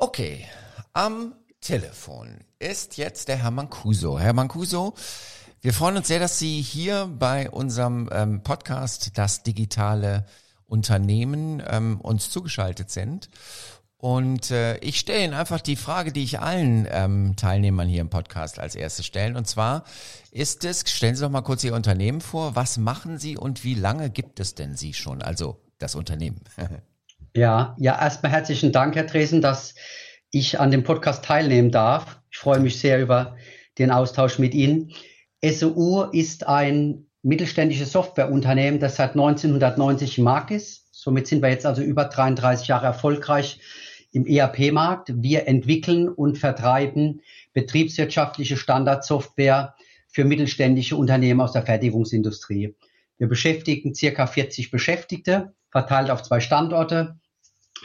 Okay, am Telefon ist jetzt der Herr Mancuso. Herr Mancuso, wir freuen uns sehr, dass Sie hier bei unserem ähm, Podcast Das digitale Unternehmen ähm, uns zugeschaltet sind. Und äh, ich stelle Ihnen einfach die Frage, die ich allen ähm, Teilnehmern hier im Podcast als erstes stellen. Und zwar ist es, stellen Sie doch mal kurz Ihr Unternehmen vor. Was machen Sie und wie lange gibt es denn Sie schon? Also das Unternehmen. ja, ja, erstmal herzlichen Dank, Herr Dresen, dass ich an dem Podcast teilnehmen darf. Ich freue mich sehr über den Austausch mit Ihnen. SOU ist ein mittelständisches Softwareunternehmen, das seit 1990 im Markt ist. Somit sind wir jetzt also über 33 Jahre erfolgreich im ERP-Markt. Wir entwickeln und vertreiben betriebswirtschaftliche Standardsoftware für mittelständische Unternehmen aus der Fertigungsindustrie. Wir beschäftigen circa 40 Beschäftigte, verteilt auf zwei Standorte.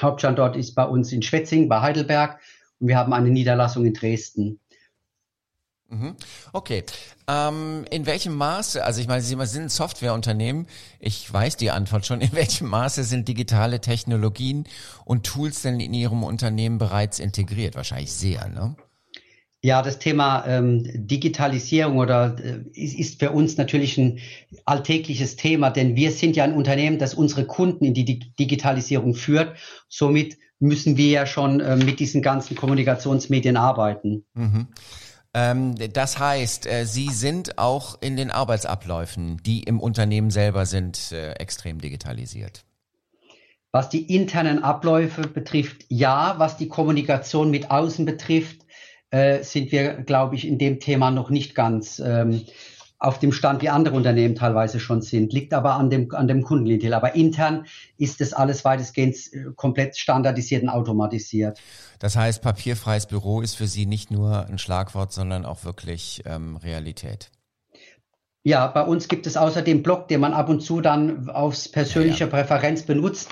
Hauptstandort ist bei uns in Schwetzing, bei Heidelberg und wir haben eine Niederlassung in Dresden. Mhm. Okay. Ähm, in welchem Maße, also ich meine, Sie sind ein Softwareunternehmen, ich weiß die Antwort schon, in welchem Maße sind digitale Technologien und Tools denn in Ihrem Unternehmen bereits integriert? Wahrscheinlich sehr, ne? Ja, das Thema ähm, Digitalisierung oder äh, ist, ist für uns natürlich ein alltägliches Thema, denn wir sind ja ein Unternehmen, das unsere Kunden in die Digitalisierung führt. Somit müssen wir ja schon äh, mit diesen ganzen Kommunikationsmedien arbeiten. Mhm. Ähm, das heißt, äh, Sie sind auch in den Arbeitsabläufen, die im Unternehmen selber sind, äh, extrem digitalisiert. Was die internen Abläufe betrifft, ja. Was die Kommunikation mit außen betrifft, äh, sind wir, glaube ich, in dem Thema noch nicht ganz ähm, auf dem Stand, wie andere Unternehmen teilweise schon sind, liegt aber an dem, an dem Kundenlientel. Aber intern ist das alles weitestgehend äh, komplett standardisiert und automatisiert. Das heißt, papierfreies Büro ist für Sie nicht nur ein Schlagwort, sondern auch wirklich ähm, Realität. Ja, bei uns gibt es außerdem Blog, den man ab und zu dann aus persönlicher ja, ja. Präferenz benutzt.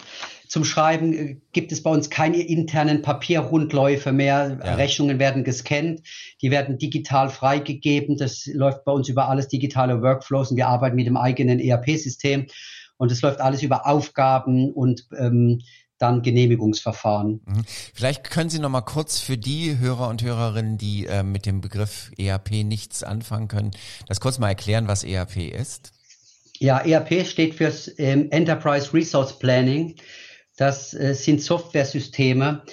Zum Schreiben äh, gibt es bei uns keine internen Papierrundläufe mehr. Ja. Rechnungen werden gescannt, die werden digital freigegeben. Das läuft bei uns über alles digitale Workflows und wir arbeiten mit dem eigenen ERP-System. Und es läuft alles über Aufgaben und ähm, dann Genehmigungsverfahren. Mhm. Vielleicht können Sie noch mal kurz für die Hörer und Hörerinnen, die äh, mit dem Begriff ERP nichts anfangen können, das kurz mal erklären, was ERP ist. Ja, ERP steht fürs ähm, Enterprise Resource Planning. Das äh, sind Softwaresysteme,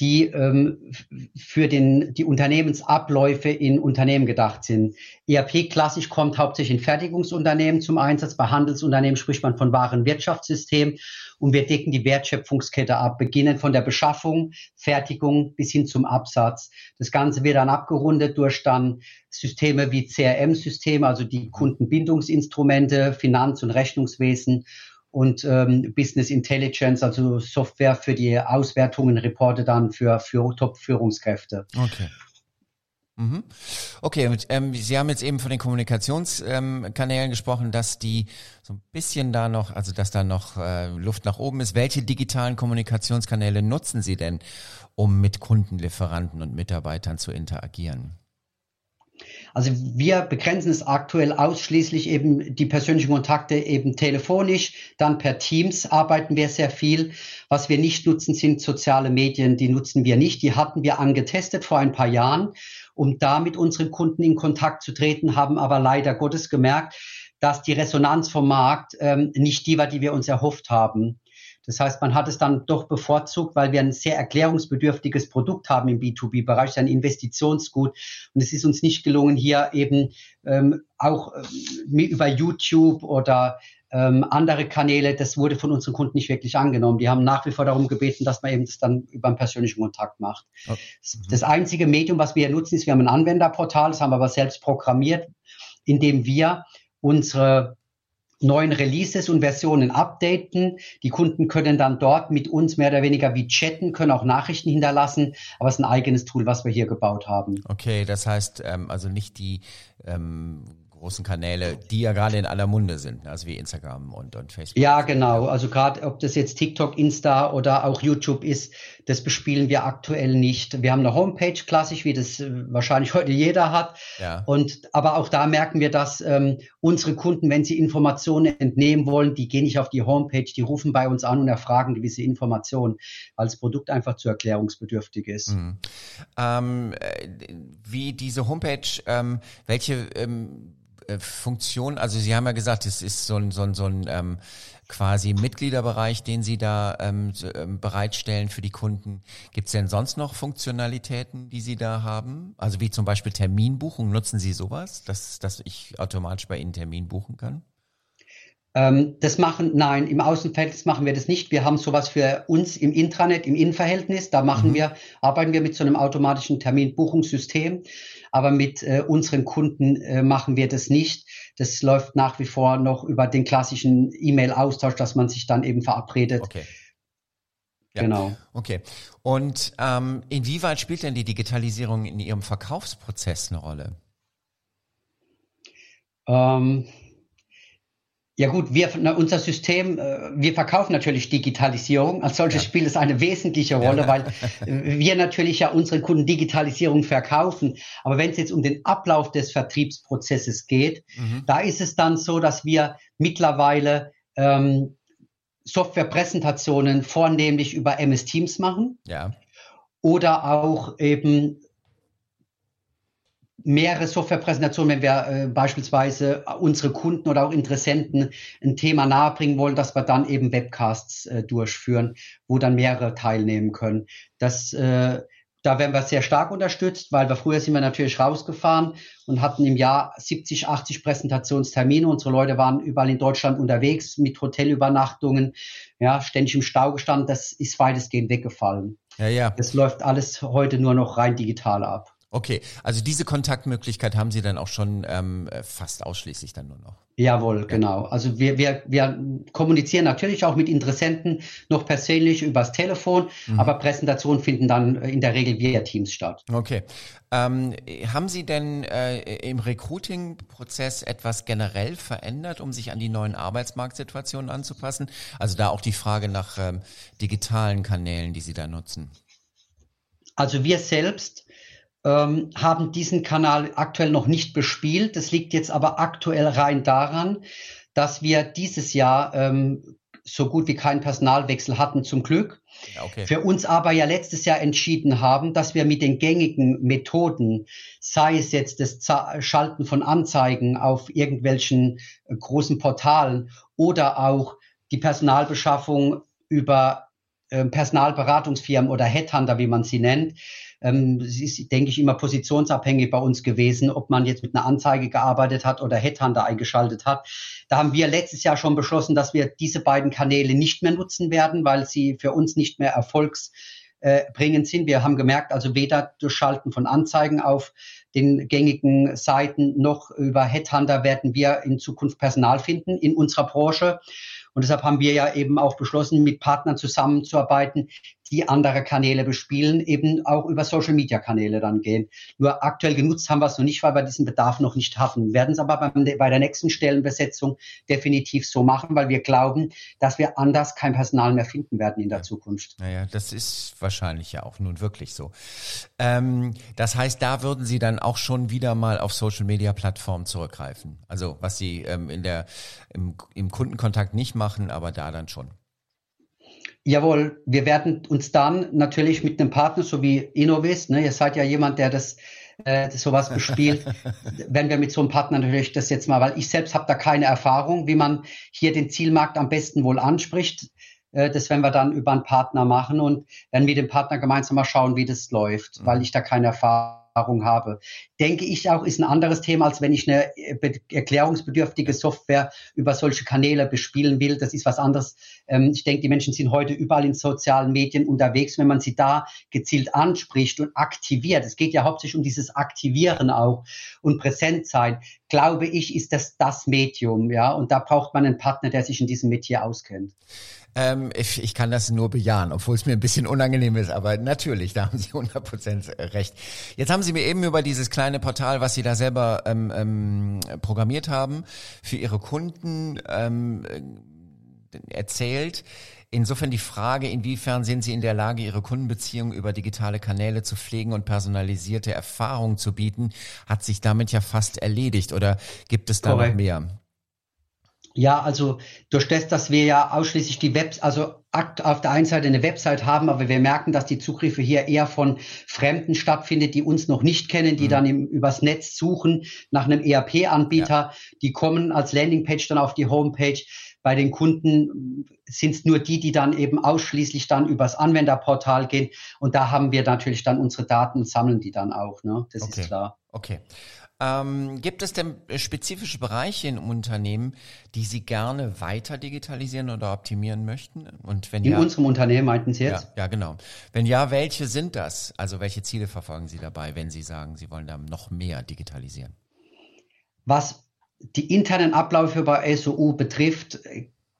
die ähm, für den, die Unternehmensabläufe in Unternehmen gedacht sind. ERP klassisch kommt hauptsächlich in Fertigungsunternehmen zum Einsatz. Bei Handelsunternehmen spricht man von wahren Wirtschaftssystem und wir decken die Wertschöpfungskette ab, beginnen von der Beschaffung, Fertigung bis hin zum Absatz. Das Ganze wird dann abgerundet durch dann Systeme wie CRM-Systeme, also die Kundenbindungsinstrumente, Finanz- und Rechnungswesen und ähm, Business Intelligence, also Software für die Auswertungen, Reporte dann für, für Top-Führungskräfte. Okay. Mhm. Okay, und, ähm, Sie haben jetzt eben von den Kommunikationskanälen ähm, gesprochen, dass die so ein bisschen da noch, also dass da noch äh, Luft nach oben ist. Welche digitalen Kommunikationskanäle nutzen Sie denn, um mit Kunden, Lieferanten und Mitarbeitern zu interagieren? Also wir begrenzen es aktuell ausschließlich eben die persönlichen Kontakte eben telefonisch, dann per Teams arbeiten wir sehr viel. Was wir nicht nutzen, sind soziale Medien, die nutzen wir nicht. Die hatten wir angetestet vor ein paar Jahren, um da mit unseren Kunden in Kontakt zu treten, haben aber leider Gottes gemerkt, dass die Resonanz vom Markt ähm, nicht die war, die wir uns erhofft haben. Das heißt, man hat es dann doch bevorzugt, weil wir ein sehr erklärungsbedürftiges Produkt haben im B2B-Bereich, ein Investitionsgut. Und es ist uns nicht gelungen, hier eben ähm, auch ähm, über YouTube oder ähm, andere Kanäle, das wurde von unseren Kunden nicht wirklich angenommen. Die haben nach wie vor darum gebeten, dass man eben das dann über einen persönlichen Kontakt macht. Oh. Mhm. Das einzige Medium, was wir nutzen, ist, wir haben ein Anwenderportal, das haben wir aber selbst programmiert, indem wir unsere neuen Releases und Versionen updaten. Die Kunden können dann dort mit uns mehr oder weniger wie chatten, können auch Nachrichten hinterlassen, aber es ist ein eigenes Tool, was wir hier gebaut haben. Okay, das heißt ähm, also nicht die ähm, großen Kanäle, die ja gerade in aller Munde sind, ne? also wie Instagram und, und Facebook. Ja, genau. Also gerade ob das jetzt TikTok, Insta oder auch YouTube ist, das bespielen wir aktuell nicht. Wir haben eine Homepage, klassisch, wie das äh, wahrscheinlich heute jeder hat. Ja. Und aber auch da merken wir, dass ähm, unsere Kunden, wenn sie Informationen entnehmen wollen, die gehen nicht auf die Homepage, die rufen bei uns an und erfragen gewisse Informationen, weil das Produkt einfach zu erklärungsbedürftig ist. Mhm. Ähm, äh, wie diese Homepage, ähm, welche ähm, äh, Funktion, also Sie haben ja gesagt, es ist so ein, so ein, so ein ähm, quasi Mitgliederbereich, den Sie da ähm, ähm bereitstellen für die Kunden. Gibt es denn sonst noch Funktionalitäten, die Sie da haben? Also wie zum Beispiel Terminbuchung, nutzen Sie sowas, dass, dass ich automatisch bei Ihnen Termin buchen kann? Ähm, das machen, nein, im Außenverhältnis machen wir das nicht. Wir haben sowas für uns im Intranet, im Innenverhältnis. Da machen mhm. wir, arbeiten wir mit so einem automatischen Terminbuchungssystem. Aber mit äh, unseren Kunden äh, machen wir das nicht. Das läuft nach wie vor noch über den klassischen E-Mail-Austausch, dass man sich dann eben verabredet. Okay. Ja. Genau. Okay. Und ähm, inwieweit spielt denn die Digitalisierung in Ihrem Verkaufsprozess eine Rolle? Ähm, ja gut, wir, unser System, äh, wir verkaufen natürlich Digitalisierung. Als solches ja. spielt es eine wesentliche Rolle, ja. weil wir natürlich ja unseren Kunden Digitalisierung verkaufen. Aber wenn es jetzt um den Ablauf des Vertriebsprozesses geht, mhm. da ist es dann so, dass wir mittlerweile ähm, Softwarepräsentationen vornehmlich über MS Teams machen. Ja. Oder auch eben mehrere Softwarepräsentationen, wenn wir äh, beispielsweise unsere Kunden oder auch Interessenten ein Thema nahebringen wollen, dass wir dann eben Webcasts äh, durchführen, wo dann mehrere teilnehmen können. Das, äh, da werden wir sehr stark unterstützt, weil wir früher sind wir natürlich rausgefahren und hatten im Jahr 70, 80 Präsentationstermine. Unsere Leute waren überall in Deutschland unterwegs mit Hotelübernachtungen, ja, ständig im Stau gestanden. Das ist weitestgehend weggefallen. Ja, ja. Das läuft alles heute nur noch rein digital ab. Okay, also diese Kontaktmöglichkeit haben Sie dann auch schon ähm, fast ausschließlich dann nur noch. Jawohl, ja. genau. Also wir, wir, wir kommunizieren natürlich auch mit Interessenten noch persönlich übers Telefon, mhm. aber Präsentationen finden dann in der Regel via Teams statt. Okay. Ähm, haben Sie denn äh, im Recruiting-Prozess etwas generell verändert, um sich an die neuen Arbeitsmarktsituationen anzupassen? Also da auch die Frage nach ähm, digitalen Kanälen, die Sie da nutzen. Also wir selbst ähm, haben diesen Kanal aktuell noch nicht bespielt. Das liegt jetzt aber aktuell rein daran, dass wir dieses Jahr ähm, so gut wie keinen Personalwechsel hatten, zum Glück. Okay. Für uns aber ja letztes Jahr entschieden haben, dass wir mit den gängigen Methoden, sei es jetzt das Schalten von Anzeigen auf irgendwelchen äh, großen Portalen oder auch die Personalbeschaffung über äh, Personalberatungsfirmen oder Headhunter, wie man sie nennt, ähm, ist, denke ich, immer positionsabhängig bei uns gewesen, ob man jetzt mit einer Anzeige gearbeitet hat oder Headhunter eingeschaltet hat. Da haben wir letztes Jahr schon beschlossen, dass wir diese beiden Kanäle nicht mehr nutzen werden, weil sie für uns nicht mehr erfolgsbringend sind. Wir haben gemerkt, also weder durch Schalten von Anzeigen auf den gängigen Seiten noch über Headhunter werden wir in Zukunft Personal finden in unserer Branche. Und deshalb haben wir ja eben auch beschlossen, mit Partnern zusammenzuarbeiten, die andere Kanäle bespielen, eben auch über Social Media Kanäle dann gehen. Nur aktuell genutzt haben wir es noch nicht, weil wir diesen Bedarf noch nicht hatten. Wir werden es aber beim, bei der nächsten Stellenbesetzung definitiv so machen, weil wir glauben, dass wir anders kein Personal mehr finden werden in der Zukunft. Naja, das ist wahrscheinlich ja auch nun wirklich so. Ähm, das heißt, da würden Sie dann auch schon wieder mal auf Social Media Plattformen zurückgreifen. Also was Sie ähm, in der, im, im Kundenkontakt nicht machen, aber da dann schon. Jawohl, wir werden uns dann natürlich mit einem Partner, so wie Innovis, ne, ihr seid ja jemand, der das äh, sowas bespielt, wenn wir mit so einem Partner natürlich das jetzt mal, weil ich selbst habe da keine Erfahrung, wie man hier den Zielmarkt am besten wohl anspricht. Äh, das werden wir dann über einen Partner machen und werden mit dem Partner gemeinsam mal schauen, wie das läuft, mhm. weil ich da keine Erfahrung habe. Denke ich auch, ist ein anderes Thema, als wenn ich eine äh, erklärungsbedürftige Software über solche Kanäle bespielen will. Das ist was anderes. Ähm, ich denke, die Menschen sind heute überall in sozialen Medien unterwegs. Wenn man sie da gezielt anspricht und aktiviert, es geht ja hauptsächlich um dieses Aktivieren auch und präsent sein, glaube ich, ist das das Medium, ja. Und da braucht man einen Partner, der sich in diesem Metier auskennt. Ähm, ich, ich, kann das nur bejahen, obwohl es mir ein bisschen unangenehm ist, aber natürlich, da haben Sie 100% recht. Jetzt haben Sie mir eben über dieses kleine Portal, was Sie da selber ähm, ähm, programmiert haben, für Ihre Kunden ähm, erzählt. Insofern die Frage, inwiefern sind Sie in der Lage, Ihre Kundenbeziehungen über digitale Kanäle zu pflegen und personalisierte Erfahrungen zu bieten, hat sich damit ja fast erledigt oder gibt es da Correct. noch mehr? Ja, also durch das, dass wir ja ausschließlich die Webs, also auf der einen Seite eine Website haben, aber wir merken, dass die Zugriffe hier eher von Fremden stattfindet, die uns noch nicht kennen, die mhm. dann im, übers Netz suchen nach einem ERP-Anbieter, ja. die kommen als Landingpage dann auf die Homepage. Bei den Kunden sind es nur die, die dann eben ausschließlich dann übers Anwenderportal gehen. Und da haben wir natürlich dann unsere Daten und sammeln die dann auch. Ne? Das okay. ist klar. Okay. Ähm, gibt es denn spezifische Bereiche in Unternehmen, die Sie gerne weiter digitalisieren oder optimieren möchten? Und wenn in ja, unserem Unternehmen meinten Sie jetzt? Ja, ja, genau. Wenn ja, welche sind das? Also welche Ziele verfolgen Sie dabei, wenn Sie sagen, Sie wollen da noch mehr digitalisieren? Was die internen Abläufe bei SOU betrifft,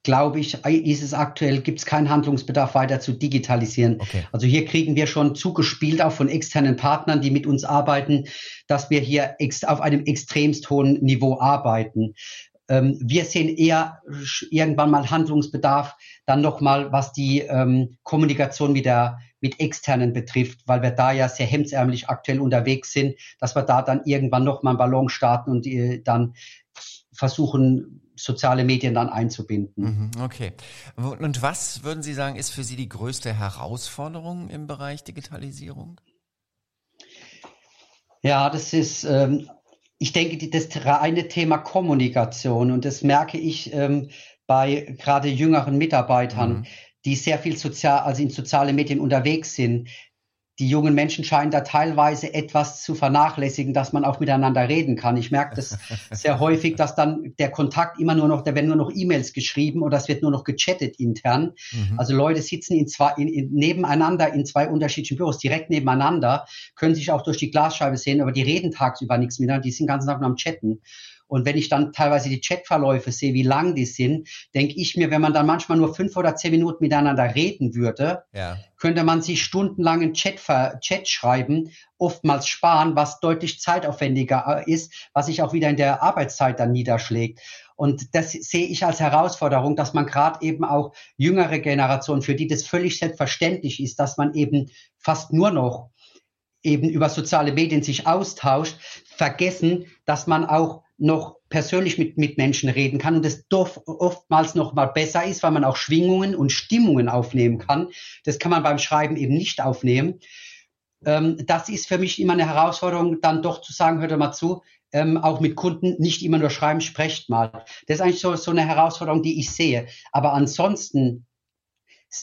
glaube ich, ist es aktuell, gibt es keinen Handlungsbedarf weiter zu digitalisieren. Okay. Also hier kriegen wir schon zugespielt, auch von externen Partnern, die mit uns arbeiten, dass wir hier auf einem extremst hohen Niveau arbeiten. Ähm, wir sehen eher irgendwann mal Handlungsbedarf, dann nochmal, was die ähm, Kommunikation mit der mit externen betrifft, weil wir da ja sehr hemdsärmlich aktuell unterwegs sind, dass wir da dann irgendwann nochmal einen Ballon starten und äh, dann versuchen, soziale Medien dann einzubinden. Mhm, okay. Und was würden Sie sagen, ist für Sie die größte Herausforderung im Bereich Digitalisierung? Ja, das ist, ähm, ich denke, das reine Thema Kommunikation und das merke ich ähm, bei gerade jüngeren Mitarbeitern, mhm. die sehr viel sozial, also in soziale Medien unterwegs sind die jungen Menschen scheinen da teilweise etwas zu vernachlässigen, dass man auch miteinander reden kann. Ich merke das sehr häufig, dass dann der Kontakt immer nur noch, da werden nur noch E-Mails geschrieben oder es wird nur noch gechattet intern. Mhm. Also Leute sitzen in zwei, in, in, nebeneinander in zwei unterschiedlichen Büros, direkt nebeneinander, können sich auch durch die Glasscheibe sehen, aber die reden tagsüber nichts miteinander, die sind den ganzen Tag nur am Chatten. Und wenn ich dann teilweise die Chatverläufe sehe, wie lang die sind, denke ich mir, wenn man dann manchmal nur fünf oder zehn Minuten miteinander reden würde, ja. könnte man sich stundenlang einen Chat, Chat schreiben, oftmals sparen, was deutlich zeitaufwendiger äh, ist, was sich auch wieder in der Arbeitszeit dann niederschlägt. Und das sehe ich als Herausforderung, dass man gerade eben auch jüngere Generationen, für die das völlig selbstverständlich ist, dass man eben fast nur noch eben über soziale Medien sich austauscht, vergessen, dass man auch noch persönlich mit, mit Menschen reden kann und doch oftmals noch mal besser ist, weil man auch Schwingungen und Stimmungen aufnehmen kann. Das kann man beim Schreiben eben nicht aufnehmen. Ähm, das ist für mich immer eine Herausforderung, dann doch zu sagen, hört mal zu, ähm, auch mit Kunden nicht immer nur schreiben, sprecht mal. Das ist eigentlich so, so eine Herausforderung, die ich sehe. Aber ansonsten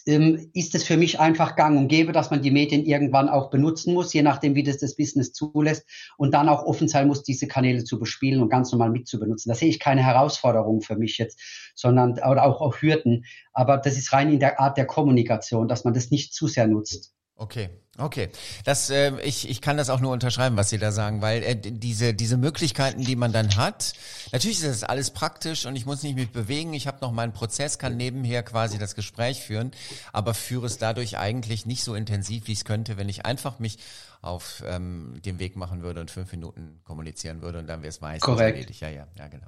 ist es für mich einfach gang und gäbe, dass man die Medien irgendwann auch benutzen muss, je nachdem, wie das das Business zulässt und dann auch offen sein muss, diese Kanäle zu bespielen und ganz normal mitzubenutzen. Da sehe ich keine Herausforderung für mich jetzt, sondern oder auch, auch Hürden. Aber das ist rein in der Art der Kommunikation, dass man das nicht zu sehr nutzt. Okay, okay. Das, äh, ich, ich kann das auch nur unterschreiben, was Sie da sagen, weil äh, diese, diese Möglichkeiten, die man dann hat, natürlich ist das alles praktisch und ich muss nicht mich bewegen, ich habe noch meinen Prozess, kann nebenher quasi das Gespräch führen, aber führe es dadurch eigentlich nicht so intensiv, wie es könnte, wenn ich einfach mich auf ähm, den Weg machen würde und fünf Minuten kommunizieren würde und dann wäre es meistens Korrekt. erledigt. Ja, ja, ja, genau.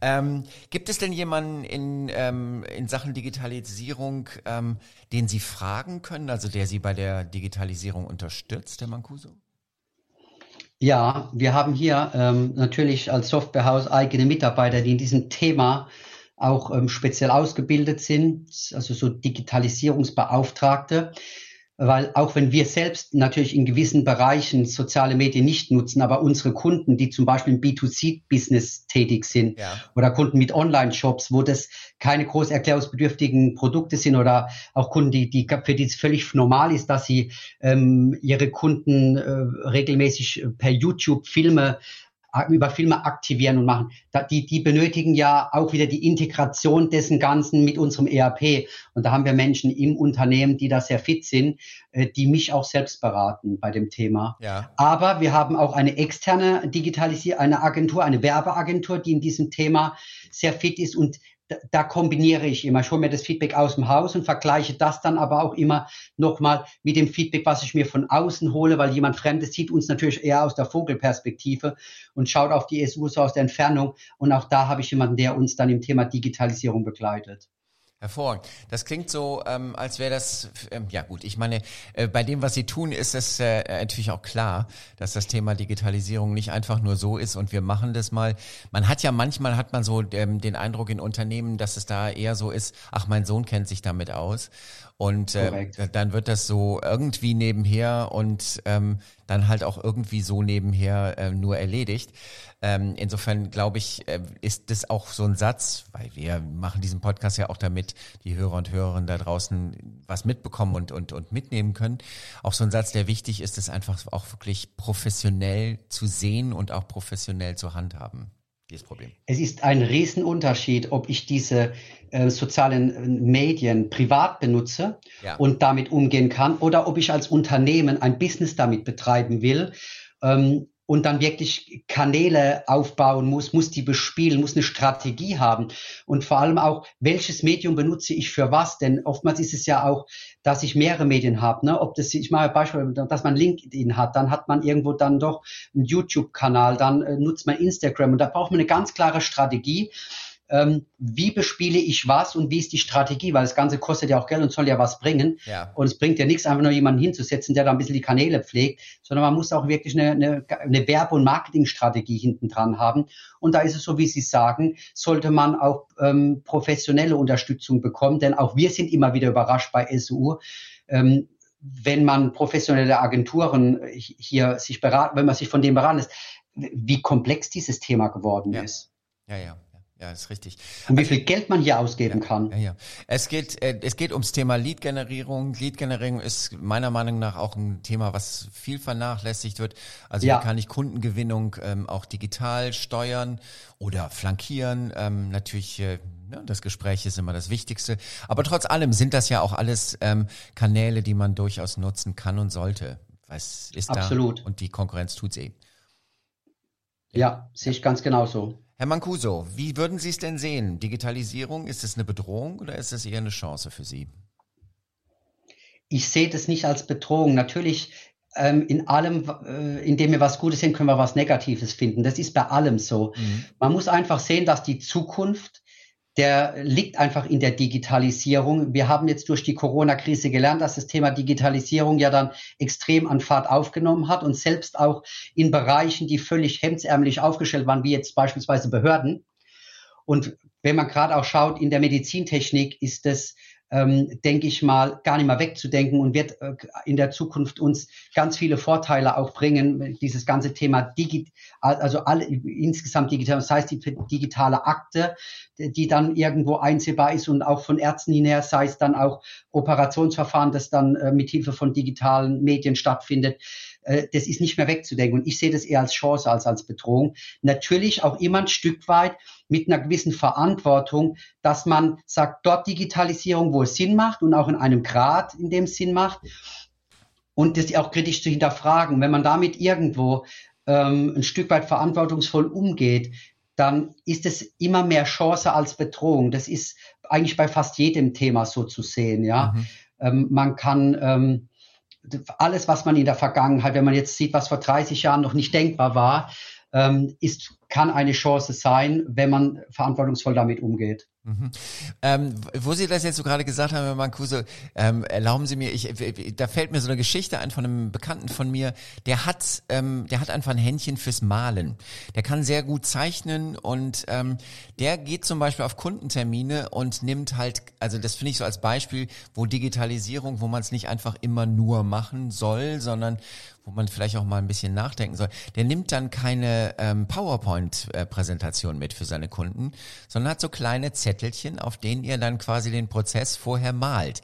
Ähm, gibt es denn jemanden in, ähm, in Sachen Digitalisierung, ähm, den Sie fragen können, also der Sie bei der Digitalisierung unterstützt, Herr Mancuso? Ja, wir haben hier ähm, natürlich als Softwarehaus eigene Mitarbeiter, die in diesem Thema auch ähm, speziell ausgebildet sind, also so Digitalisierungsbeauftragte weil auch wenn wir selbst natürlich in gewissen Bereichen soziale Medien nicht nutzen, aber unsere Kunden, die zum Beispiel im B2C-Business tätig sind ja. oder Kunden mit Online-Shops, wo das keine groß erklärungsbedürftigen Produkte sind oder auch Kunden, die, die für die es völlig normal ist, dass sie ähm, ihre Kunden äh, regelmäßig per YouTube Filme über Filme aktivieren und machen. Die, die benötigen ja auch wieder die Integration dessen Ganzen mit unserem ERP. Und da haben wir Menschen im Unternehmen, die da sehr fit sind, äh, die mich auch selbst beraten bei dem Thema. Ja. Aber wir haben auch eine externe Digitalisier eine Agentur, eine Werbeagentur, die in diesem Thema sehr fit ist und da kombiniere ich immer. Ich hole mir das Feedback aus dem Haus und vergleiche das dann aber auch immer nochmal mit dem Feedback, was ich mir von außen hole, weil jemand Fremdes sieht uns natürlich eher aus der Vogelperspektive und schaut auf die SU so aus der Entfernung. Und auch da habe ich jemanden, der uns dann im Thema Digitalisierung begleitet. Hervorragend. Das klingt so, ähm, als wäre das, ähm, ja gut, ich meine, äh, bei dem, was Sie tun, ist es äh, natürlich auch klar, dass das Thema Digitalisierung nicht einfach nur so ist und wir machen das mal. Man hat ja manchmal, hat man so ähm, den Eindruck in Unternehmen, dass es da eher so ist, ach, mein Sohn kennt sich damit aus. Und äh, dann wird das so irgendwie nebenher und ähm, dann halt auch irgendwie so nebenher äh, nur erledigt. Ähm, insofern glaube ich, äh, ist das auch so ein Satz, weil wir machen diesen Podcast ja auch damit, die Hörer und Hörerinnen da draußen was mitbekommen und, und, und mitnehmen können. Auch so ein Satz, der wichtig ist, ist einfach auch wirklich professionell zu sehen und auch professionell zu handhaben dieses Problem? Es ist ein Riesenunterschied, ob ich diese äh, sozialen äh, Medien privat benutze ja. und damit umgehen kann oder ob ich als Unternehmen ein Business damit betreiben will. Ähm, und dann wirklich Kanäle aufbauen muss, muss die bespielen, muss eine Strategie haben und vor allem auch, welches Medium benutze ich für was, denn oftmals ist es ja auch, dass ich mehrere Medien habe, ne? ob das, ich mache Beispiel, dass man LinkedIn hat, dann hat man irgendwo dann doch einen YouTube-Kanal, dann äh, nutzt man Instagram und da braucht man eine ganz klare Strategie ähm, wie bespiele ich was und wie ist die Strategie, weil das Ganze kostet ja auch Geld und soll ja was bringen. Ja. Und es bringt ja nichts, einfach nur jemanden hinzusetzen, der da ein bisschen die Kanäle pflegt, sondern man muss auch wirklich eine, eine, eine Werbe- und Marketingstrategie hinten dran haben. Und da ist es so, wie Sie sagen, sollte man auch ähm, professionelle Unterstützung bekommen, denn auch wir sind immer wieder überrascht bei SU. Ähm, wenn man professionelle Agenturen hier sich beraten, wenn man sich von dem beraten lässt, wie komplex dieses Thema geworden ja. ist. Ja, ja. Ja, ist richtig. Und wie viel Geld man hier ausgeben ja, kann. Ja, ja. Es geht, äh, es geht ums Thema Lead-Generierung. Lead-Generierung ist meiner Meinung nach auch ein Thema, was viel vernachlässigt wird. Also ja. wie kann ich Kundengewinnung ähm, auch digital steuern oder flankieren? Ähm, natürlich, äh, ja, das Gespräch ist immer das Wichtigste. Aber trotz allem sind das ja auch alles ähm, Kanäle, die man durchaus nutzen kann und sollte. Was ist Absolut. da? Und die Konkurrenz tut's eh. Ja, sehe ich ganz genauso. Herr Mancuso, wie würden Sie es denn sehen? Digitalisierung, ist es eine Bedrohung oder ist es eher eine Chance für Sie? Ich sehe das nicht als Bedrohung. Natürlich, ähm, in allem, äh, in dem wir was Gutes sehen, können wir was Negatives finden. Das ist bei allem so. Mhm. Man muss einfach sehen, dass die Zukunft der liegt einfach in der Digitalisierung. Wir haben jetzt durch die Corona-Krise gelernt, dass das Thema Digitalisierung ja dann extrem an Fahrt aufgenommen hat und selbst auch in Bereichen, die völlig hemdsärmlich aufgestellt waren, wie jetzt beispielsweise Behörden. Und wenn man gerade auch schaut, in der Medizintechnik ist es ähm, denke ich mal, gar nicht mehr wegzudenken und wird äh, in der Zukunft uns ganz viele Vorteile auch bringen. Dieses ganze Thema Digi also alle insgesamt digital, das heißt die digitale Akte, die dann irgendwo einsehbar ist und auch von Ärzten hinher, sei es dann auch Operationsverfahren, das dann äh, mit Hilfe von digitalen Medien stattfindet äh, das ist nicht mehr wegzudenken. Und ich sehe das eher als Chance als als Bedrohung. Natürlich auch immer ein Stück weit mit einer gewissen Verantwortung, dass man sagt, dort Digitalisierung, wo es Sinn macht und auch in einem Grad, in dem es Sinn macht. Und das auch kritisch zu hinterfragen. Wenn man damit irgendwo ähm, ein Stück weit verantwortungsvoll umgeht, dann ist es immer mehr Chance als Bedrohung. Das ist eigentlich bei fast jedem Thema so zu sehen. Ja, mhm. ähm, man kann ähm, alles, was man in der Vergangenheit, wenn man jetzt sieht, was vor 30 Jahren noch nicht denkbar war, ähm, ist, kann eine Chance sein, wenn man verantwortungsvoll damit umgeht. Mhm. Ähm, wo Sie das jetzt so gerade gesagt haben, Herr Mancuso, ähm, erlauben Sie mir, ich, da fällt mir so eine Geschichte ein von einem Bekannten von mir, der hat, ähm, der hat einfach ein Händchen fürs Malen. Der kann sehr gut zeichnen und ähm, der geht zum Beispiel auf Kundentermine und nimmt halt, also das finde ich so als Beispiel, wo Digitalisierung, wo man es nicht einfach immer nur machen soll, sondern wo man vielleicht auch mal ein bisschen nachdenken soll. Der nimmt dann keine ähm, PowerPoint-Präsentation mit für seine Kunden, sondern hat so kleine Zettelchen, auf denen ihr dann quasi den Prozess vorher malt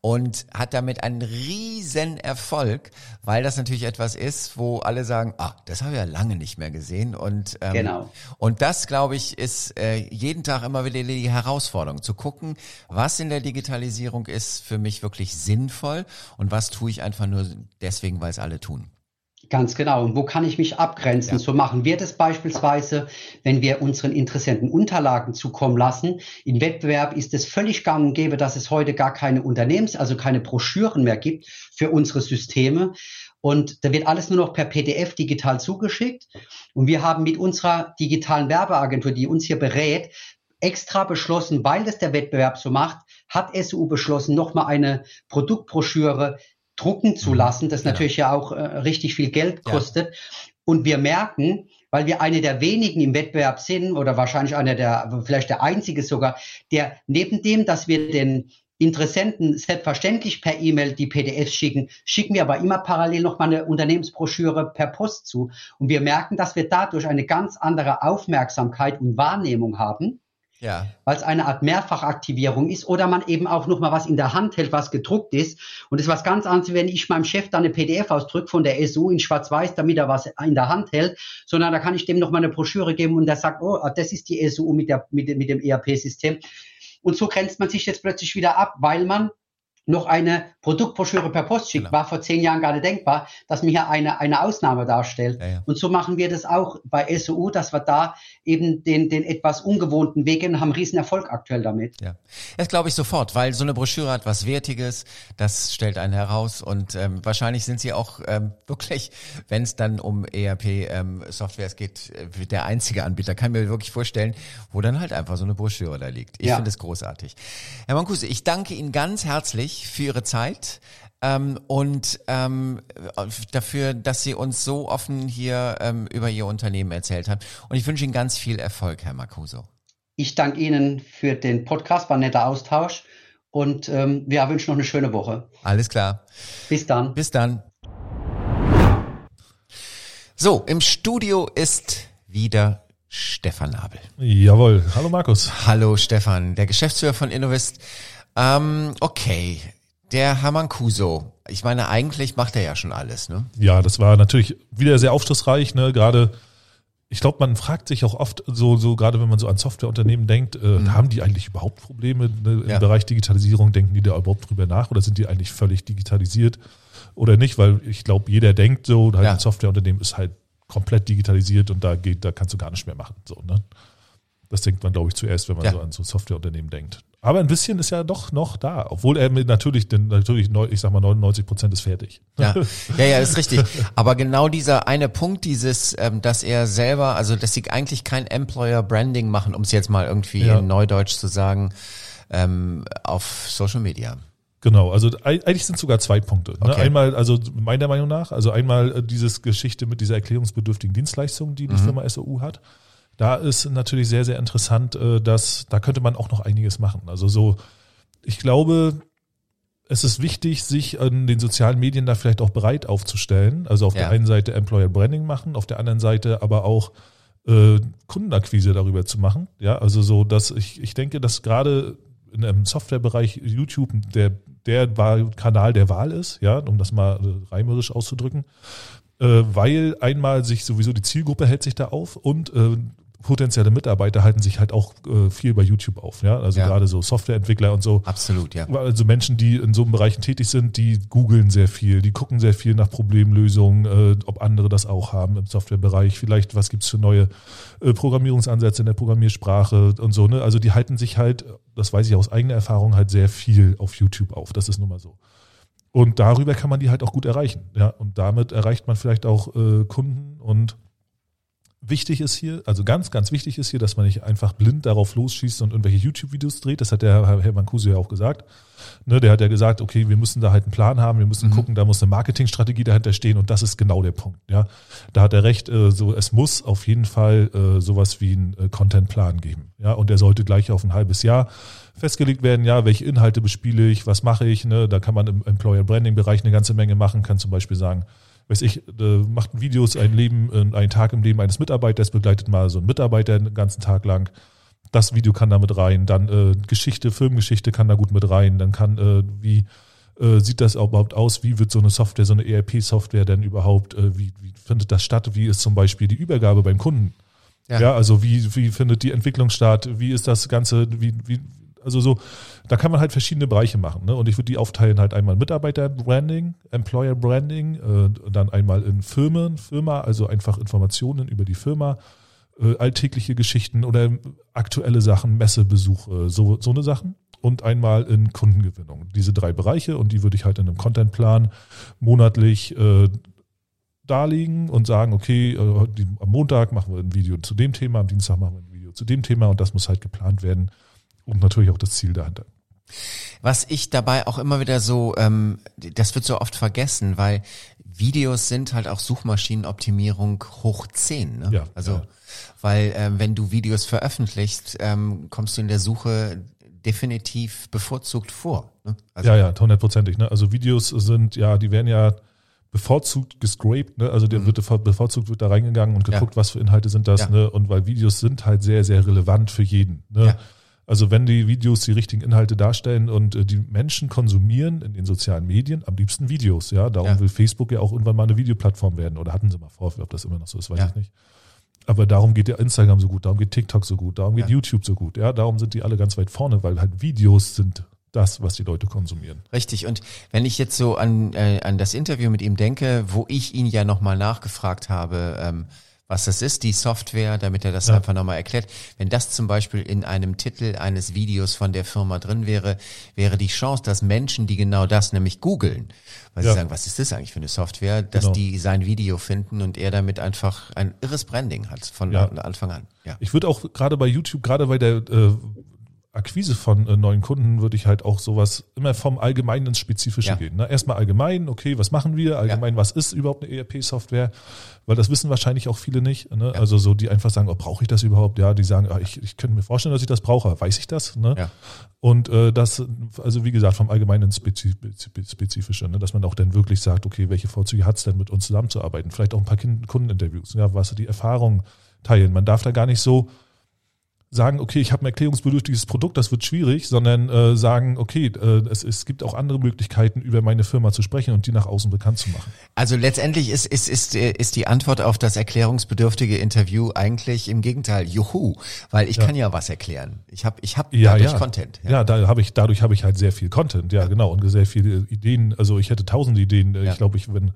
und hat damit einen riesen Erfolg, weil das natürlich etwas ist, wo alle sagen, ah, das habe ich ja lange nicht mehr gesehen und ähm, genau. und das glaube ich ist äh, jeden Tag immer wieder die Herausforderung zu gucken, was in der Digitalisierung ist für mich wirklich sinnvoll und was tue ich einfach nur deswegen, weil es alle tun. Ganz genau. Und wo kann ich mich abgrenzen? Ja. So machen wir das beispielsweise, wenn wir unseren Interessenten Unterlagen zukommen lassen. Im Wettbewerb ist es völlig gang und gäbe, dass es heute gar keine Unternehmens-, also keine Broschüren mehr gibt für unsere Systeme. Und da wird alles nur noch per PDF digital zugeschickt. Und wir haben mit unserer digitalen Werbeagentur, die uns hier berät, extra beschlossen, weil das der Wettbewerb so macht, hat SU beschlossen, nochmal eine Produktbroschüre drucken zu mhm. lassen, das ja. natürlich ja auch äh, richtig viel Geld kostet. Ja. Und wir merken, weil wir eine der wenigen im Wettbewerb sind oder wahrscheinlich einer der, vielleicht der einzige sogar, der neben dem, dass wir den Interessenten selbstverständlich per E-Mail die PDFs schicken, schicken wir aber immer parallel noch mal eine Unternehmensbroschüre per Post zu. Und wir merken, dass wir dadurch eine ganz andere Aufmerksamkeit und Wahrnehmung haben ja. weil es eine Art Mehrfachaktivierung ist oder man eben auch noch mal was in der Hand hält, was gedruckt ist. Und es ist was ganz anderes, wenn ich meinem Chef dann eine PDF ausdrücke von der SU in Schwarz-Weiß, damit er was in der Hand hält, sondern da kann ich dem noch mal eine Broschüre geben und der sagt, oh, das ist die SU mit, der, mit, mit dem ERP-System. Und so grenzt man sich jetzt plötzlich wieder ab, weil man noch eine Produktbroschüre per Post schickt, genau. war vor zehn Jahren gar nicht denkbar, dass man hier eine, eine Ausnahme darstellt. Ja, ja. Und so machen wir das auch bei SOU, dass wir da eben den, den etwas ungewohnten Weg gehen und haben riesen Erfolg aktuell damit. Ja, das glaube ich sofort, weil so eine Broschüre hat was Wertiges, das stellt einen heraus und ähm, wahrscheinlich sind sie auch ähm, wirklich, wenn es dann um ERP-Softwares ähm, geht, äh, der einzige Anbieter, kann mir wirklich vorstellen, wo dann halt einfach so eine Broschüre da liegt. Ich ja. finde es großartig. Herr Mancuso, ich danke Ihnen ganz herzlich für Ihre Zeit. Ähm, und ähm, dafür, dass Sie uns so offen hier ähm, über Ihr Unternehmen erzählt haben. Und ich wünsche Ihnen ganz viel Erfolg, Herr Marcuso. Ich danke Ihnen für den Podcast, war ein netter Austausch und ähm, wir wünschen noch eine schöne Woche. Alles klar. Bis dann. Bis dann. So, im Studio ist wieder Stefan Nabel. Jawohl. Hallo Markus. Hallo Stefan, der Geschäftsführer von Innovist. Ähm, okay, der Hermann Kuso. Ich meine, eigentlich macht er ja schon alles, ne? Ja, das war natürlich wieder sehr aufschlussreich, ne? Gerade, ich glaube, man fragt sich auch oft so, so gerade wenn man so an Softwareunternehmen denkt, äh, mhm. haben die eigentlich überhaupt Probleme ne, im ja. Bereich Digitalisierung? Denken die da überhaupt drüber nach oder sind die eigentlich völlig digitalisiert oder nicht? Weil ich glaube, jeder denkt so, halt ja. ein Softwareunternehmen ist halt komplett digitalisiert und da geht, da kannst du gar nicht mehr machen. So, ne? Das denkt man, glaube ich, zuerst, wenn man ja. so an so Softwareunternehmen denkt. Aber ein bisschen ist ja doch noch da, obwohl er mit natürlich, denn natürlich, ich sag mal, 99 Prozent ist fertig. Ja, ja, ja, ist richtig. Aber genau dieser eine Punkt, dieses, ähm, dass er selber, also dass sie eigentlich kein Employer Branding machen, um es jetzt mal irgendwie ja. in Neudeutsch zu sagen, ähm, auf Social Media. Genau, also eigentlich sind sogar zwei Punkte. Ne? Okay. Einmal, also meiner Meinung nach, also einmal äh, dieses Geschichte mit dieser erklärungsbedürftigen Dienstleistung, die die mhm. Firma SOU hat. Da ist natürlich sehr, sehr interessant, äh, dass da könnte man auch noch einiges machen. Also so, ich glaube, es ist wichtig, sich an den sozialen Medien da vielleicht auch bereit aufzustellen. Also auf ja. der einen Seite Employer Branding machen, auf der anderen Seite aber auch äh, Kundenakquise darüber zu machen. Ja, also so, dass ich, ich denke, dass gerade in einem Softwarebereich YouTube der, der Kanal der Wahl ist, ja, um das mal äh, reimerisch auszudrücken, äh, weil einmal sich sowieso die Zielgruppe hält sich da auf und äh, potenzielle Mitarbeiter halten sich halt auch äh, viel bei YouTube auf, ja. Also ja. gerade so Softwareentwickler und so. Absolut, ja. Also Menschen, die in so Bereichen tätig sind, die googeln sehr viel, die gucken sehr viel nach Problemlösungen, äh, ob andere das auch haben im Softwarebereich. Vielleicht, was gibt's für neue äh, Programmierungsansätze in der Programmiersprache und so, ne? Also die halten sich halt, das weiß ich aus eigener Erfahrung, halt sehr viel auf YouTube auf. Das ist nun mal so. Und darüber kann man die halt auch gut erreichen, ja. Und damit erreicht man vielleicht auch äh, Kunden und Wichtig ist hier, also ganz, ganz wichtig ist hier, dass man nicht einfach blind darauf losschießt und irgendwelche YouTube-Videos dreht. Das hat der Herr, Herr Mancuso ja auch gesagt. Ne, der hat ja gesagt, okay, wir müssen da halt einen Plan haben, wir müssen mhm. gucken, da muss eine Marketingstrategie dahinter stehen und das ist genau der Punkt. Ja, da hat er recht. Äh, so, es muss auf jeden Fall äh, sowas wie einen äh, Contentplan geben. Ja, und der sollte gleich auf ein halbes Jahr festgelegt werden. Ja, welche Inhalte bespiele ich, was mache ich? Ne, da kann man im Employer Branding Bereich eine ganze Menge machen. Kann zum Beispiel sagen weiß ich, äh, macht Videos ein Leben, äh, einen Tag im Leben eines Mitarbeiters, begleitet mal so einen Mitarbeiter den ganzen Tag lang. Das Video kann da mit rein, dann äh, Geschichte, Filmgeschichte kann da gut mit rein, dann kann, äh, wie äh, sieht das überhaupt aus, wie wird so eine Software, so eine ERP-Software denn überhaupt, äh, wie, wie findet das statt, wie ist zum Beispiel die Übergabe beim Kunden? Ja, ja also wie, wie findet die Entwicklung statt, wie ist das Ganze, wie, wie Also so, da kann man halt verschiedene Bereiche machen. Ne? Und ich würde die aufteilen halt einmal Mitarbeiter-Branding, Employer-Branding, äh, dann einmal in Firmen, Firma, also einfach Informationen über die Firma, äh, alltägliche Geschichten oder aktuelle Sachen, Messebesuche, so, so eine Sachen. Und einmal in Kundengewinnung. Diese drei Bereiche und die würde ich halt in einem Contentplan monatlich äh, darlegen und sagen, okay, äh, am Montag machen wir ein Video zu dem Thema, am Dienstag machen wir ein Video zu dem Thema und das muss halt geplant werden und natürlich auch das Ziel dahinter. Was ich dabei auch immer wieder so, ähm, das wird so oft vergessen, weil Videos sind halt auch Suchmaschinenoptimierung hoch 10. Ne? Ja, also, ja. weil ähm, wenn du Videos veröffentlichst, ähm, kommst du in der Suche definitiv bevorzugt vor. Ne? Also, ja, ja, hundertprozentig. Ne? Also Videos sind, ja, die werden ja bevorzugt gescraped, ne? also der Mhm. wird bevorzugt wird da reingegangen und geguckt, Ja. was für Inhalte sind das, Ja. ne? Und weil Videos sind halt sehr, sehr relevant für jeden. Ne? Ja. Also wenn die Videos die richtigen Inhalte darstellen und äh, die Menschen konsumieren in den sozialen Medien am liebsten Videos, ja. Darum Ja. will Facebook ja auch irgendwann mal eine Videoplattform werden. Oder hatten sie mal vor, ob das immer noch so ist, weiß Ja. ich nicht. Aber darum geht ja Instagram so gut, darum geht TikTok so gut, darum geht Ja. YouTube so gut. Ja, darum sind die alle ganz weit vorne, weil halt Videos sind das, was die Leute konsumieren. Richtig. Und wenn ich jetzt so an, äh, an das Interview mit ihm denke, wo ich ihn ja nochmal nachgefragt habe, ähm, was das ist, die Software, damit er das Ja. einfach nochmal erklärt. Wenn das zum Beispiel in einem Titel eines Videos von der Firma drin wäre, wäre die Chance, dass Menschen, die genau das nämlich googeln, weil sie Ja. sagen, was ist das eigentlich für eine Software, dass Genau. die sein Video finden und er damit einfach ein irres Branding hat von Ja. Anfang an. Ja. Ich würde auch gerade bei YouTube, gerade bei der äh, Akquise von äh, neuen Kunden, würde ich halt auch sowas immer vom Allgemeinen ins Spezifische Ja. gehen. Ne? Erstmal allgemein, okay, was machen wir? Allgemein, was ist überhaupt eine ERP-Software? Weil das wissen wahrscheinlich auch viele nicht. Ne? Ja. Also so, die einfach sagen, oh, brauche ich das überhaupt? Ja, die sagen, ah, ich, ich könnte mir vorstellen, dass ich das brauche. Weiß ich das? Ne? Ja. Und äh, das, also wie gesagt, vom Allgemeinen ins Spezi Spezi- Spezifische, ne? dass man auch dann wirklich sagt, okay, welche Vorzüge hat es denn, mit uns zusammenzuarbeiten? Vielleicht auch ein paar Kundeninterviews, ja, was die Erfahrung teilen. Man darf da gar nicht so sagen, okay, ich habe ein erklärungsbedürftiges Produkt, das wird schwierig, sondern äh, sagen, okay, äh, es, es gibt auch andere Möglichkeiten, über meine Firma zu sprechen und die nach außen bekannt zu machen. Also letztendlich ist, ist, ist, ist die Antwort auf das erklärungsbedürftige Interview eigentlich im Gegenteil, juhu, weil ich Ja. kann ja was erklären. Ich habe ich hab Ja, dadurch ja. Content. Ja, da habe ich, dadurch habe ich halt sehr viel Content, ja, genau, und sehr viele Ideen. Also ich hätte tausende Ideen. Ich glaube, ich, wenn,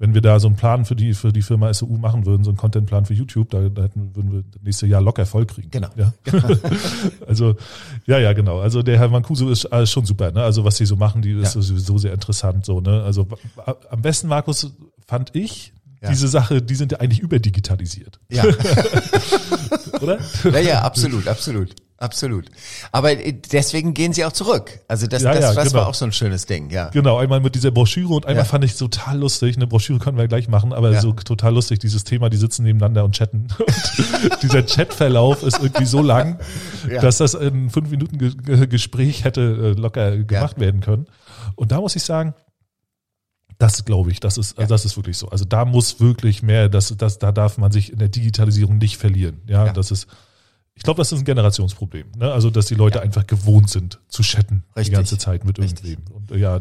wenn wir da so einen Plan für die, für die Firma SU machen würden, so einen Contentplan für YouTube, da, da hätten, würden wir das nächste Jahr locker voll kriegen. Genau. Ja. also, ja, ja, genau. Also der Herr Mancuso ist äh, schon super, ne? Also was sie so machen, die ist Ja. sowieso sehr interessant, so, ne? Also am besten, Markus, fand ich, Ja. diese Sache, die sind ja eigentlich überdigitalisiert, Ja. oder? ja, ja, absolut, absolut. Absolut. Aber äh, deswegen gehen sie auch zurück. Also das, Ja, das, ja, das genau. war auch so ein schönes Ding, ja. Genau, einmal mit dieser Broschüre und einmal Ja. fand ich total lustig. Eine Broschüre können wir gleich machen, aber so total lustig, dieses Thema, die sitzen nebeneinander und chatten. Und dieser Chatverlauf ist irgendwie so lang, dass das in fünf Minuten Ge Ge- Gespräch hätte äh, locker gemacht werden können. Und da muss ich sagen, das glaube ich, das ist, also das ist wirklich so. Also da muss wirklich mehr, das, das, da darf man sich in der Digitalisierung nicht verlieren. Ja. das ist, ich glaube, das ist ein Generationsproblem. Ne? Also, dass die Leute einfach gewohnt sind zu chatten Richtig. die ganze Zeit mit Richtig. irgendwem. Und äh, ja,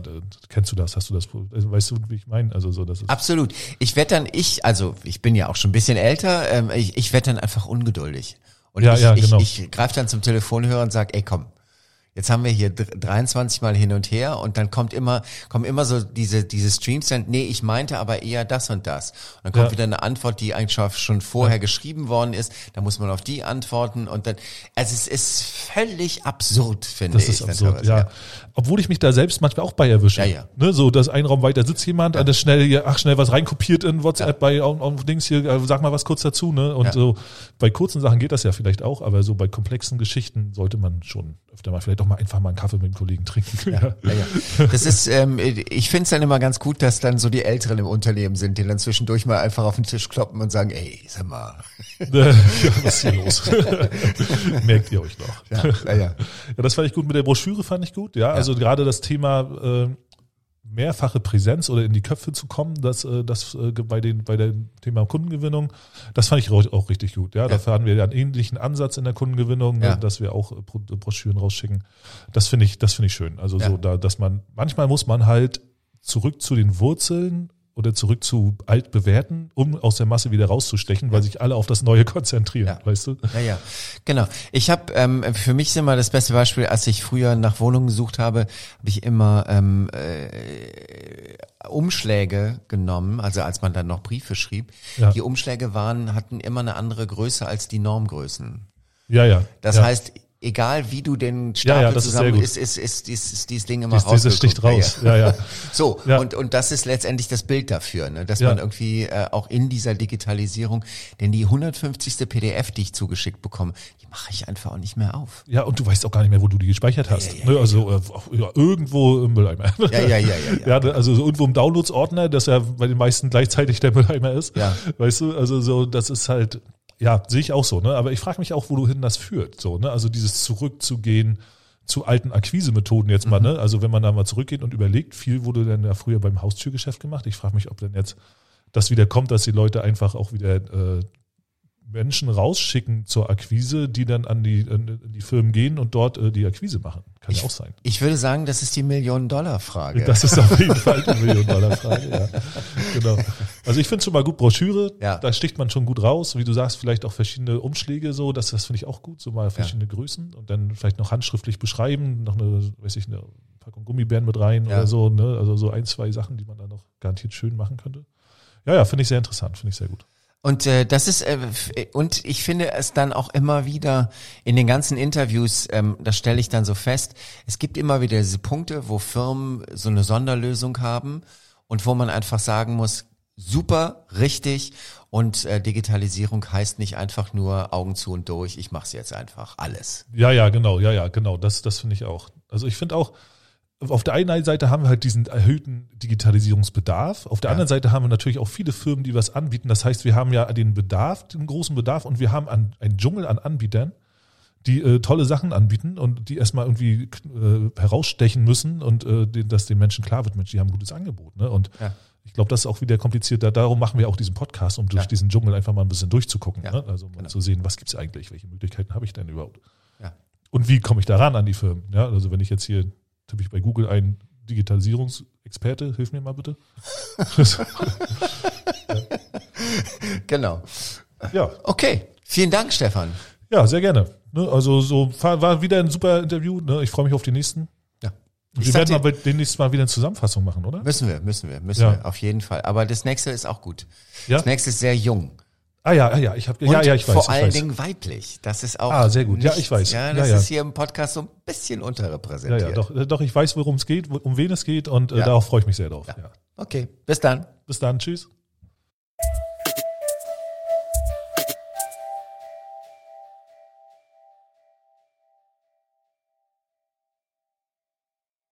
kennst du das? Hast du das? also, Weißt du, wie ich meine? Also so, das ist. Absolut. Ich werde dann, ich, also ich bin ja auch schon ein bisschen älter, ähm, ich, ich werde dann einfach ungeduldig. Und Ja, ich, ja, genau. ich, ich greife dann zum Telefonhörer und sag, ey komm, jetzt haben wir hier dr- 23 Mal hin und her und dann kommt immer, kommen immer so diese, diese Streams dann, nee, ich meinte aber eher das und das. Und dann kommt Ja. wieder eine Antwort, die eigentlich schon- vorher geschrieben worden ist, da muss man auf die antworten und dann, also es ist völlig absurd, finde Das ich. ist dann absurd, teilweise, ja. Obwohl ich mich da selbst manchmal auch bei erwische. Ja, ja. Ne, so, dass ein Raum weiter sitzt jemand, ja. das schnell ach, schnell was reinkopiert in WhatsApp bei auf, auf Dings hier, äh, sag mal was kurz dazu, ne? Und Ja. so, bei kurzen Sachen geht das ja vielleicht auch, aber so bei komplexen Geschichten sollte man schon öfter mal vielleicht auch mal einfach mal einen Kaffee mit dem Kollegen trinken. Ja. Ja. Das ist, ähm, ich finde es dann immer ganz gut, dass dann so die Älteren im Unternehmen sind, die dann zwischendurch mal einfach auf den Tisch kloppen und sagen, ey, sag mal. ja, was ist hier los? Merkt ihr euch noch? Ja, ja, ja. Ja, das fand ich gut. Mit der Broschüre fand ich gut. Ja, also gerade das Thema äh, mehrfache Präsenz oder in die Köpfe zu kommen, das, äh, das äh, bei den bei dem Thema Kundengewinnung, das fand ich auch richtig gut. Ja, dafür hatten wir ja einen ähnlichen Ansatz in der Kundengewinnung, Ja. äh, dass wir auch äh, Broschüren rausschicken. Das finde ich, das finde ich schön. Also Ja. so, da, dass man manchmal muss man halt zurück zu den Wurzeln oder zurück zu altbewährten, um aus der Masse wieder rauszustechen, weil sich alle auf das Neue konzentrieren, Ja. weißt du? Ja, ja, genau. Ich habe ähm, für mich ist immer das beste Beispiel, als ich früher nach Wohnungen gesucht habe, habe ich immer ähm, äh, Umschläge genommen, also als man dann noch Briefe schrieb. Ja. Die Umschläge waren hatten immer eine andere Größe als die Normgrößen. Ja, ja. Das ja. heißt, egal wie du den Ja, Stapel ja, sehr zusammen ist, ist, ist, ist, ist dieses Ding immer Dies, dieses sticht raus. Ja, ja. So, Ja. und, und das ist letztendlich das Bild dafür, ne? dass Ja. man irgendwie äh, auch in dieser Digitalisierung, denn die 150. PDF, die ich zugeschickt bekomme, die mache ich einfach auch nicht mehr auf. Ja, und du weißt auch gar nicht mehr, wo du die gespeichert hast. Ja, ja, ne? Also äh, ja, irgendwo im Mülleimer. Ja, ja, ja, ja, ja. Ja, also so irgendwo im Downloads-Ordner, dass ja bei den meisten gleichzeitig der Mülleimer ist. Ja. Weißt du, also so, das ist halt, ja, sehe ich auch so, ne? Aber ich frage mich auch, wo du hin das führt. So, ne? Also dieses Zurückzugehen zu alten Akquisemethoden jetzt Mhm. mal, ne? Also wenn man da mal zurückgeht und überlegt, viel wurde dann ja früher beim Haustürgeschäft gemacht. Ich frage mich, ob denn jetzt das wieder kommt, dass die Leute einfach auch wieder äh, Menschen rausschicken zur Akquise, die dann an die, an die Firmen gehen und dort äh, die Akquise machen. Kann ja auch sein. Ich würde sagen, das ist die Millionen-Dollar-Frage. Das ist auf jeden Fall die Million-Dollar-Frage, ja. Genau. Also ich finde schon mal gut Broschüre, Ja. da sticht man schon gut raus. Wie du sagst, vielleicht auch verschiedene Umschläge so, das, das finde ich auch gut, so mal verschiedene Größen und dann vielleicht noch handschriftlich beschreiben, noch eine, weiß ich, eine Packung Gummibären mit rein Ja. oder so, ne? Also so ein, zwei Sachen, die man da noch garantiert schön machen könnte. Ja, ja, finde ich sehr interessant, finde ich sehr gut. Und äh, das ist äh, und ich finde es dann auch immer wieder in den ganzen Interviews, ähm, das stelle ich dann so fest, es gibt immer wieder diese Punkte, wo Firmen so eine Sonderlösung haben und wo man einfach sagen muss, super, richtig und äh, Digitalisierung heißt nicht einfach nur Augen zu und durch, ich mache es jetzt einfach alles. Ja, ja, genau, ja, ja, genau. Das, das finde ich auch. Also ich finde auch, auf der einen Seite haben wir halt diesen erhöhten Digitalisierungsbedarf. Auf der Ja. anderen Seite haben wir natürlich auch viele Firmen, die was anbieten. Das heißt, wir haben ja den Bedarf, den großen Bedarf und wir haben an, einen Dschungel an Anbietern, die äh, tolle Sachen anbieten und die erstmal irgendwie äh, herausstechen müssen und äh, den, dass den Menschen klar wird, Mensch, die haben ein gutes Angebot. Ne? Und Ja. ich glaube, das ist auch wieder komplizierter. Darum machen wir auch diesen Podcast, um durch Ja. diesen Dschungel einfach mal ein bisschen durchzugucken. Ne? Also mal genau. zu sehen, was gibt's eigentlich, welche Möglichkeiten habe ich denn überhaupt. Und wie komme ich daran an die Firmen? Ja, also wenn ich jetzt hier tippe ich bei Google ein Digitalisierungsexperte, hilf mir mal bitte. Genau. ja, Okay, vielen Dank, Stefan. ja, sehr gerne. Ne, also so war wieder ein super Interview. Ne? Ich freue mich auf die nächsten. Wir werden bei demnächst mal wieder eine Zusammenfassung machen, oder? Müssen wir, müssen wir, müssen Ja. wir, auf jeden Fall. Aber das nächste ist auch gut. Ja? Das nächste ist sehr jung. Ah ja, ah, ja, ich habe ja, ja, ich weiß. vor ich allen weiß. Dingen weiblich. Das ist auch. Ah, sehr gut. Ja, ich weiß. Ja, Ja, das ja. ist hier im Podcast so ein bisschen Ja, unterrepräsentiert. ja, doch, doch, ich weiß, worum es geht, um wen es geht und äh, Ja. darauf freue ich mich sehr drauf. Ja. Ja. Okay, bis dann. Bis dann, tschüss.